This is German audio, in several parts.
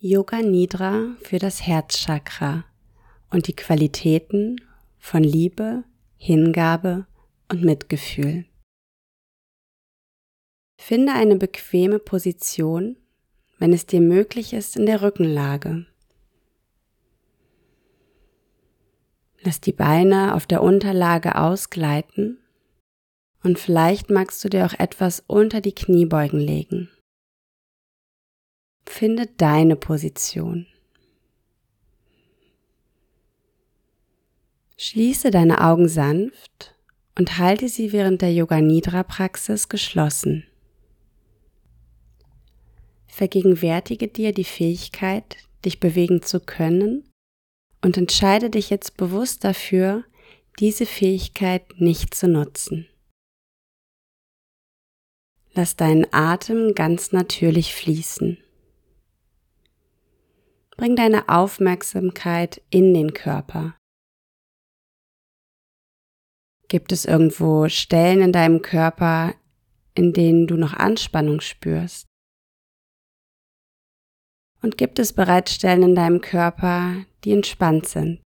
Yoga Nidra für das Herzchakra und die Qualitäten von Liebe, Hingabe und Mitgefühl. Finde eine bequeme Position, wenn es dir möglich ist, in der Rückenlage. Lass die Beine auf der Unterlage ausgleiten und vielleicht magst du dir auch etwas unter die Kniebeugen legen. Finde deine Position. Schließe deine Augen sanft und halte sie während der Yoga Nidra Praxis geschlossen. Vergegenwärtige dir die Fähigkeit, dich bewegen zu können und entscheide dich jetzt bewusst dafür, diese Fähigkeit nicht zu nutzen. Lass deinen Atem ganz natürlich fließen. Bring deine Aufmerksamkeit in den Körper. Gibt es irgendwo Stellen in deinem Körper, in denen du noch Anspannung spürst? Und gibt es bereits Stellen in deinem Körper, die entspannt sind?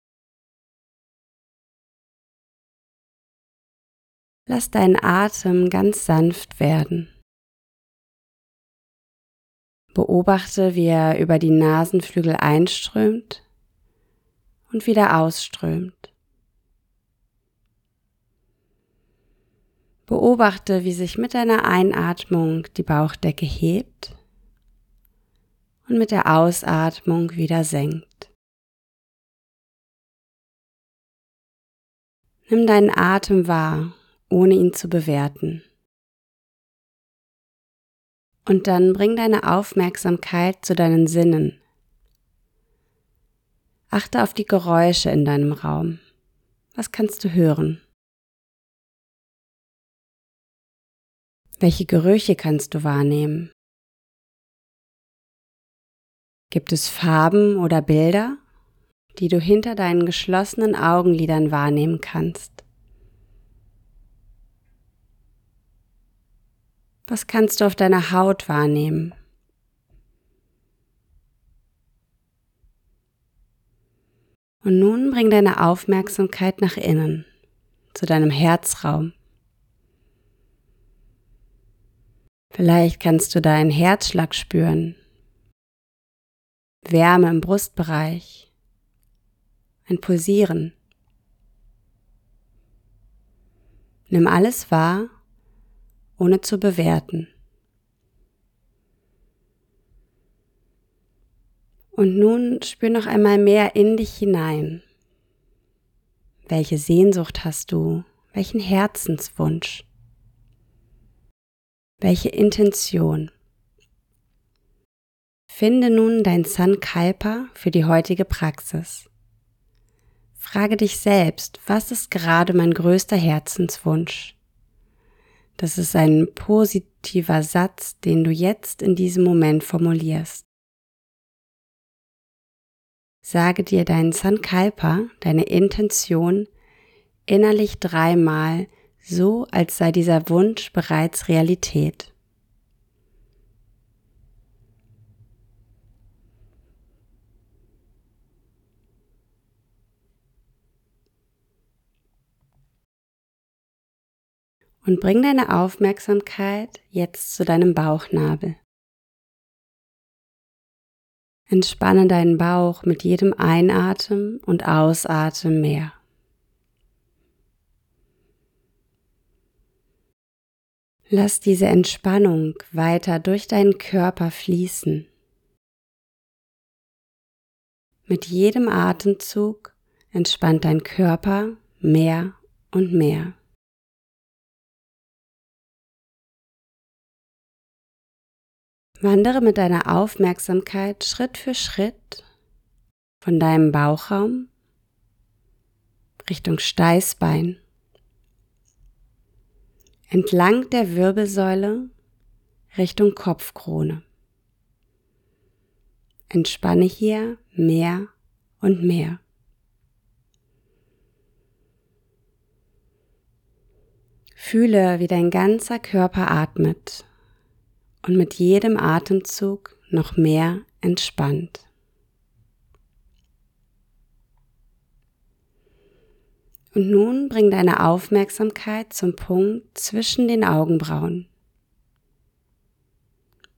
Lass deinen Atem ganz sanft werden. Beobachte, wie er über die Nasenflügel einströmt und wieder ausströmt. Beobachte, wie sich mit deiner Einatmung die Bauchdecke hebt und mit der Ausatmung wieder senkt. Nimm deinen Atem wahr, ohne ihn zu bewerten. Und dann bring deine Aufmerksamkeit zu deinen Sinnen. Achte auf die Geräusche in deinem Raum. Was kannst du hören? Welche Gerüche kannst du wahrnehmen? Gibt es Farben oder Bilder, die du hinter deinen geschlossenen Augenlidern wahrnehmen kannst? Was kannst du auf deiner Haut wahrnehmen? Und nun bring deine Aufmerksamkeit nach innen, zu deinem Herzraum. Vielleicht kannst du deinen Herzschlag spüren Wärme im Brustbereich, ein Pulsieren. Nimm alles wahr, ohne zu bewerten. Und nun spür noch einmal mehr in dich hinein. Welche Sehnsucht hast du? Welchen Herzenswunsch? Welche Intention? Finde nun dein Sankalpa für die heutige Praxis. Frage dich selbst, was ist gerade mein größter Herzenswunsch? Das ist ein positiver Satz, den du jetzt in diesem Moment formulierst. Sage dir deinen Sankalpa, deine Intention, innerlich dreimal, so als sei dieser Wunsch bereits Realität. Und bring deine Aufmerksamkeit jetzt zu deinem Bauchnabel. Entspanne deinen Bauch mit jedem Einatmen und Ausatmen mehr. Lass diese Entspannung weiter durch deinen Körper fließen. Mit jedem Atemzug entspannt dein Körper mehr und mehr. Wandere mit deiner Aufmerksamkeit Schritt für Schritt von deinem Bauchraum Richtung Steißbein, entlang der Wirbelsäule Richtung Kopfkrone. Entspanne hier mehr und mehr. Fühle, wie dein ganzer Körper atmet und mit jedem Atemzug noch mehr entspannt. Und nun bring deine Aufmerksamkeit zum Punkt zwischen den Augenbrauen.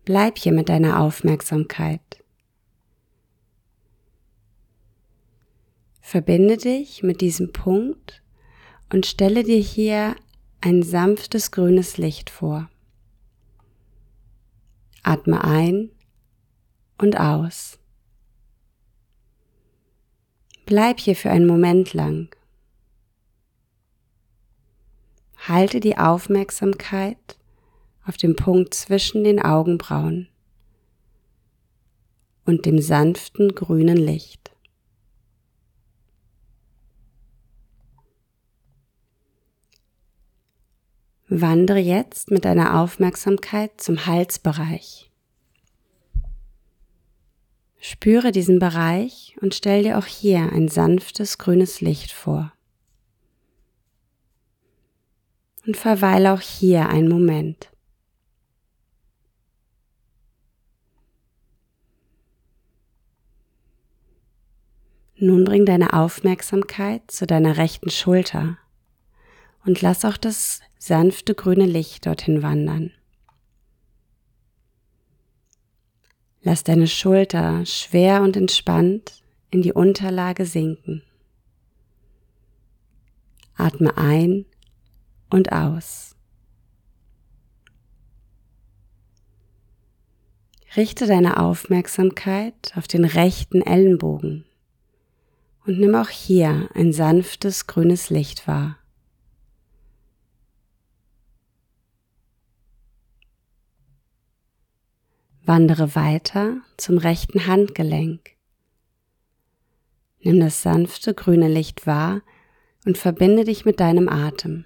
Bleib hier mit deiner Aufmerksamkeit. Verbinde dich mit diesem Punkt und stelle dir hier ein sanftes grünes Licht vor. Atme ein und aus. Bleib hier für einen Moment lang. Halte die Aufmerksamkeit auf dem Punkt zwischen den Augenbrauen und dem sanften grünen Licht. Wandere jetzt mit deiner Aufmerksamkeit zum Halsbereich. Spüre diesen Bereich und stell dir auch hier ein sanftes grünes Licht vor. Und verweile auch hier einen Moment. Nun bring deine Aufmerksamkeit zu deiner rechten Schulter und lass auch das sanfte grüne Licht dorthin wandern. Lass deine Schulter schwer und entspannt in die Unterlage sinken. Atme ein und aus. Richte deine Aufmerksamkeit auf den rechten Ellenbogen und nimm auch hier ein sanftes grünes Licht wahr. Wandere weiter zum rechten Handgelenk. Nimm das sanfte grüne Licht wahr und verbinde dich mit deinem Atem.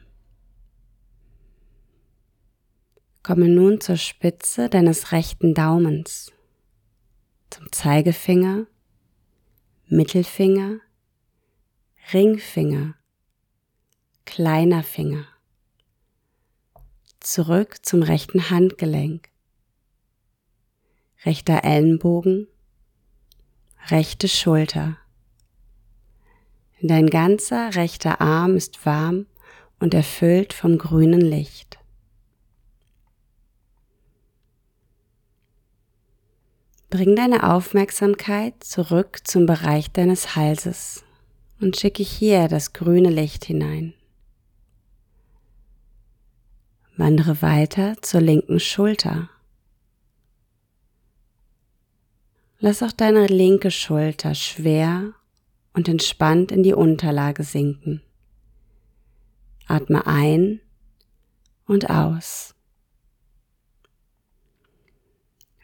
Komme nun zur Spitze deines rechten Daumens, zum Zeigefinger, Mittelfinger, Ringfinger, kleiner Finger, zurück zum rechten Handgelenk rechter Ellenbogen, rechte Schulter. Dein ganzer rechter Arm ist warm und erfüllt vom grünen Licht. Bring deine Aufmerksamkeit zurück zum Bereich deines Halses und schicke hier das grüne Licht hinein. Wandere weiter zur linken Schulter Lass auch deine linke Schulter schwer und entspannt in die Unterlage sinken. Atme ein und aus.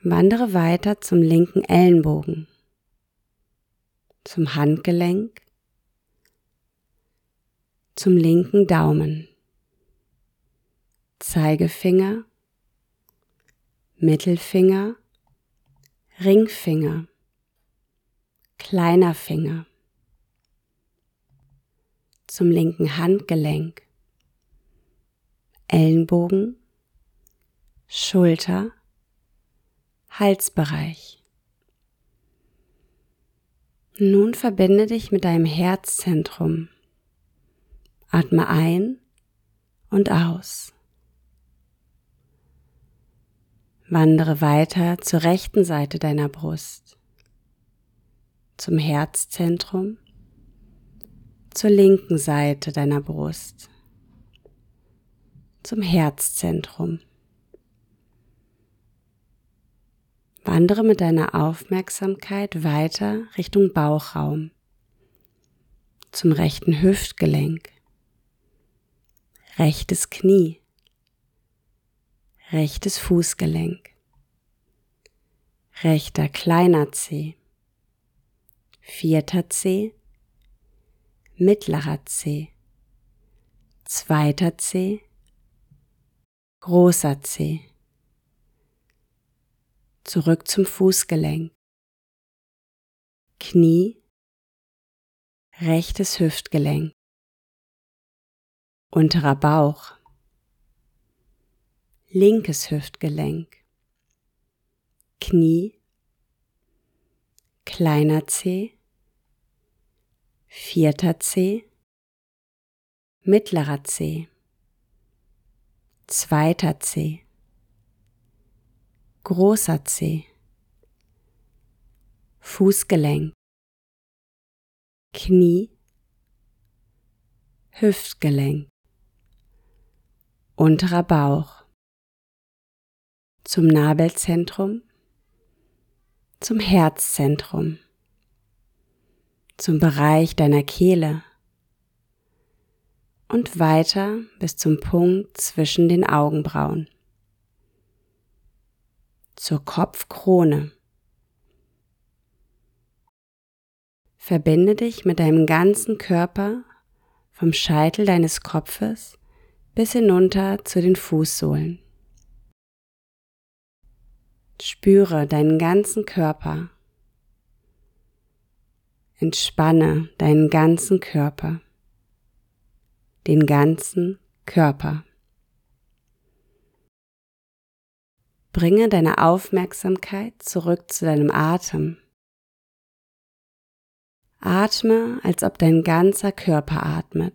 Wandere weiter zum linken Ellenbogen, zum Handgelenk, zum linken Daumen, Zeigefinger, Mittelfinger, Ringfinger, kleiner Finger, zum linken Handgelenk, Ellenbogen, Schulter, Halsbereich. Nun verbinde dich mit deinem Herzzentrum. Atme ein und aus. Wandere weiter zur rechten Seite deiner Brust, zum Herzzentrum, zur linken Seite deiner Brust, zum Herzzentrum. Wandere mit deiner Aufmerksamkeit weiter Richtung Bauchraum, zum rechten Hüftgelenk, rechtes Knie, rechtes Fußgelenk, rechter kleiner Zeh, vierter Zeh, mittlerer Zeh, zweiter Zeh, großer Zeh, zurück zum Fußgelenk, Knie, rechtes Hüftgelenk, unterer Bauch, linkes Hüftgelenk, Knie, kleiner C, vierter C, mittlerer C, zweiter C, großer C, Fußgelenk, Knie, Hüftgelenk, unterer Bauch, zum Nabelzentrum, zum Herzzentrum, zum Bereich deiner Kehle und weiter bis zum Punkt zwischen den Augenbrauen, zur Kopfkrone. Verbinde dich mit deinem ganzen Körper vom Scheitel deines Kopfes bis hinunter zu den Fußsohlen. Spüre deinen ganzen Körper. Entspanne deinen ganzen Körper. Den ganzen Körper. Bringe deine Aufmerksamkeit zurück zu deinem Atem. Atme, als ob dein ganzer Körper atmet.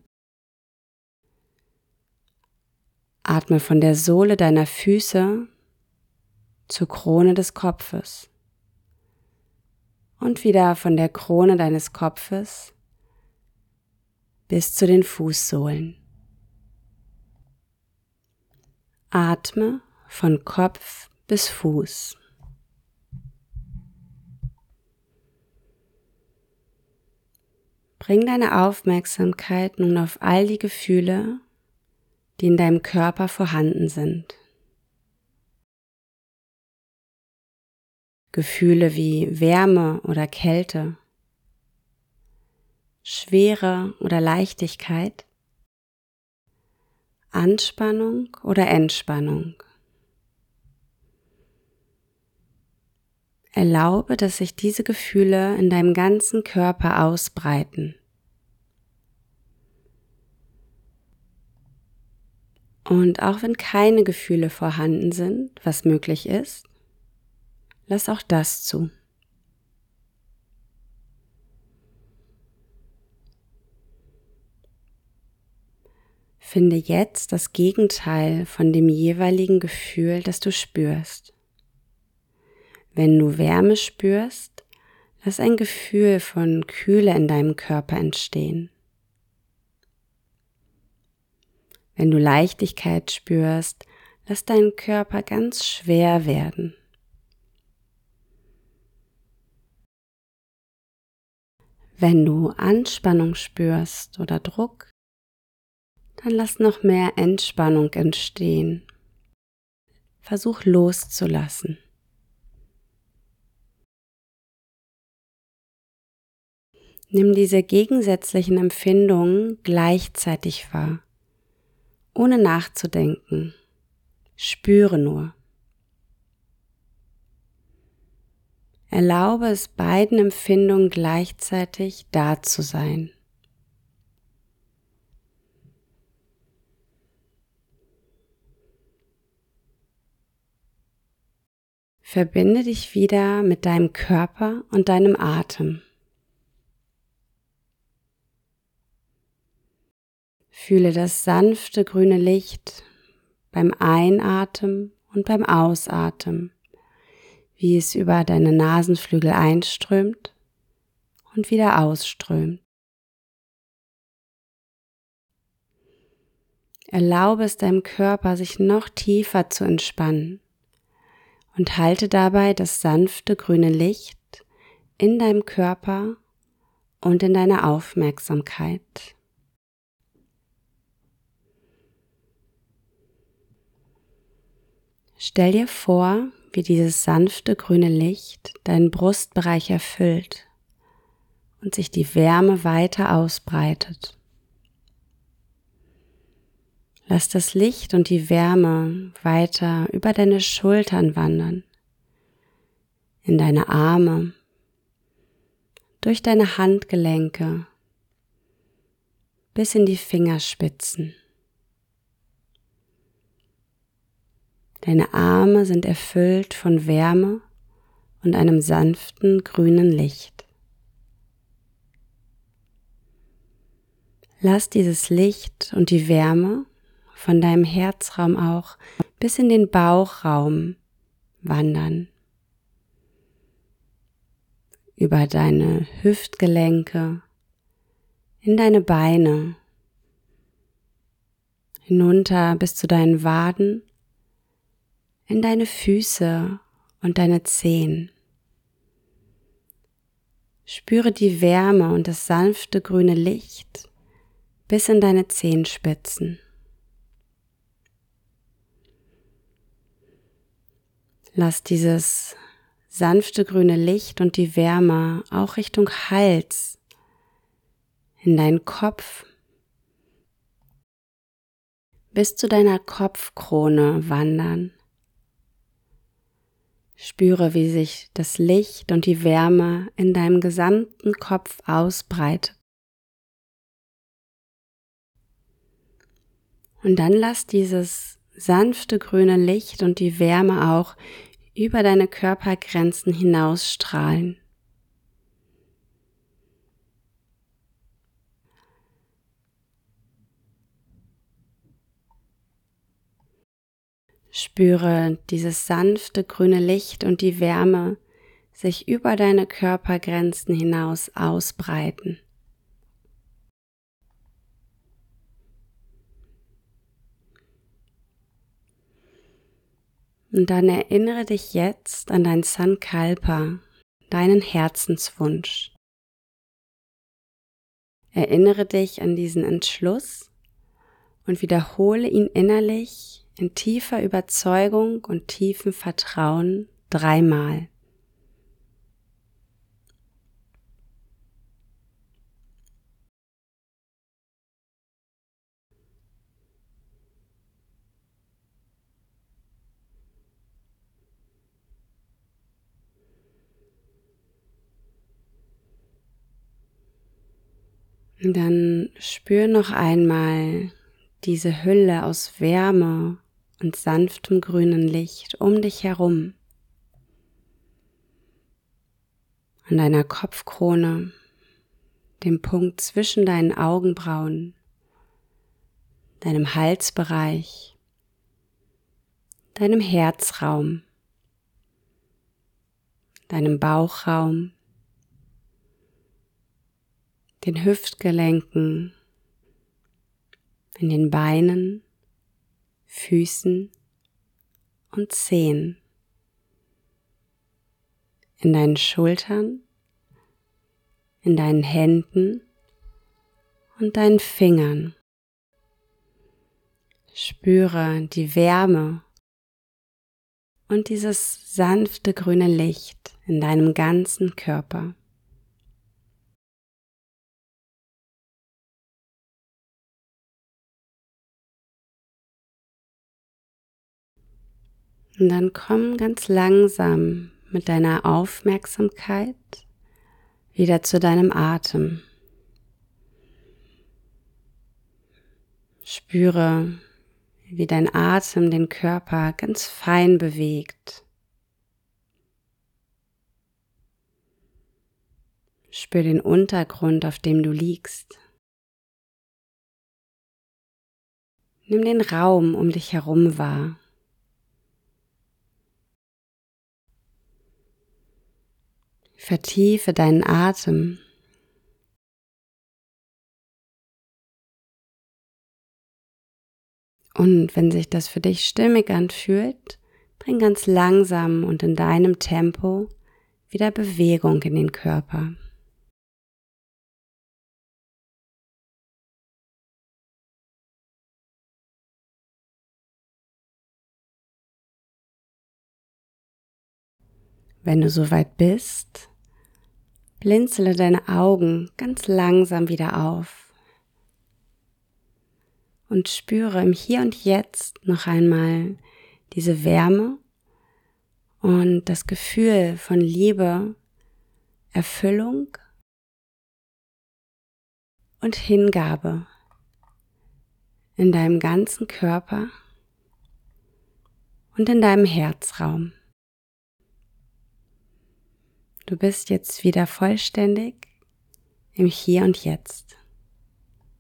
Atme von der Sohle deiner Füße zur Krone des Kopfes und wieder von der Krone deines Kopfes bis zu den Fußsohlen. Atme von Kopf bis Fuß. Bring deine Aufmerksamkeit nun auf all die Gefühle, die in deinem Körper vorhanden sind. Gefühle wie Wärme oder Kälte, Schwere oder Leichtigkeit, Anspannung oder Entspannung. Erlaube, dass sich diese Gefühle in deinem ganzen Körper ausbreiten. Und auch wenn keine Gefühle vorhanden sind, was möglich ist, lass auch das zu. Finde jetzt das Gegenteil von dem jeweiligen Gefühl, das du spürst. Wenn du Wärme spürst, lass ein Gefühl von Kühle in deinem Körper entstehen. Wenn du Leichtigkeit spürst, lass deinen Körper ganz schwer werden. Wenn du Anspannung spürst oder Druck, dann lass noch mehr Entspannung entstehen. Versuch loszulassen. Nimm diese gegensätzlichen Empfindungen gleichzeitig wahr, ohne nachzudenken. Spüre nur. Erlaube es beiden Empfindungen gleichzeitig da zu sein. Verbinde dich wieder mit deinem Körper und deinem Atem. Fühle das sanfte grüne Licht beim Einatmen und beim Ausatmen, wie es über deine Nasenflügel einströmt und wieder ausströmt. Erlaube es deinem Körper, sich noch tiefer zu entspannen und halte dabei das sanfte grüne Licht in deinem Körper und in deiner Aufmerksamkeit. Stell dir vor, wie dieses sanfte grüne Licht deinen Brustbereich erfüllt und sich die Wärme weiter ausbreitet. Lass das Licht und die Wärme weiter über deine Schultern wandern, in deine Arme, durch deine Handgelenke bis in die Fingerspitzen. Deine Arme sind erfüllt von Wärme und einem sanften grünen Licht. Lass dieses Licht und die Wärme von deinem Herzraum auch bis in den Bauchraum wandern. Über deine Hüftgelenke, in deine Beine, hinunter bis zu deinen Waden in deine Füße und deine Zehen. Spüre die Wärme und das sanfte grüne Licht bis in deine Zehenspitzen. Lass dieses sanfte grüne Licht und die Wärme auch Richtung Hals in deinen Kopf bis zu deiner Kopfkrone wandern. Spüre, wie sich das Licht und die Wärme in deinem gesamten Kopf ausbreitet. Und dann lass dieses sanfte grüne Licht und die Wärme auch über deine Körpergrenzen hinausstrahlen. Spüre dieses sanfte grüne Licht und die Wärme sich über deine Körpergrenzen hinaus ausbreiten. Und dann erinnere dich jetzt an dein Sankalpa, deinen Herzenswunsch. Erinnere dich an diesen Entschluss und wiederhole ihn innerlich in tiefer Überzeugung und tiefem Vertrauen dreimal. Dann spür noch einmal diese Hülle aus Wärme und sanftem grünen Licht um dich herum. An deiner Kopfkrone, dem Punkt zwischen deinen Augenbrauen, deinem Halsbereich, deinem Herzraum, deinem Bauchraum, den Hüftgelenken, in den Beinen, Füßen und Zehen, in deinen Schultern, in deinen Händen und deinen Fingern. Spüre die Wärme und dieses sanfte grüne Licht in deinem ganzen Körper. Und dann komm ganz langsam mit deiner Aufmerksamkeit wieder zu deinem Atem. Spüre, wie dein Atem den Körper ganz fein bewegt. Spür den Untergrund, auf dem du liegst. Nimm den Raum um dich herum wahr. Vertiefe deinen Atem. Und wenn sich das für dich stimmig anfühlt, bring ganz langsam und in deinem Tempo wieder Bewegung in den Körper. Wenn du soweit bist, Blinzele deine Augen ganz langsam wieder auf und spüre im Hier und Jetzt noch einmal diese Wärme und das Gefühl von Liebe, Erfüllung und Hingabe in deinem ganzen Körper und in deinem Herzraum. Du bist jetzt wieder vollständig im Hier und Jetzt.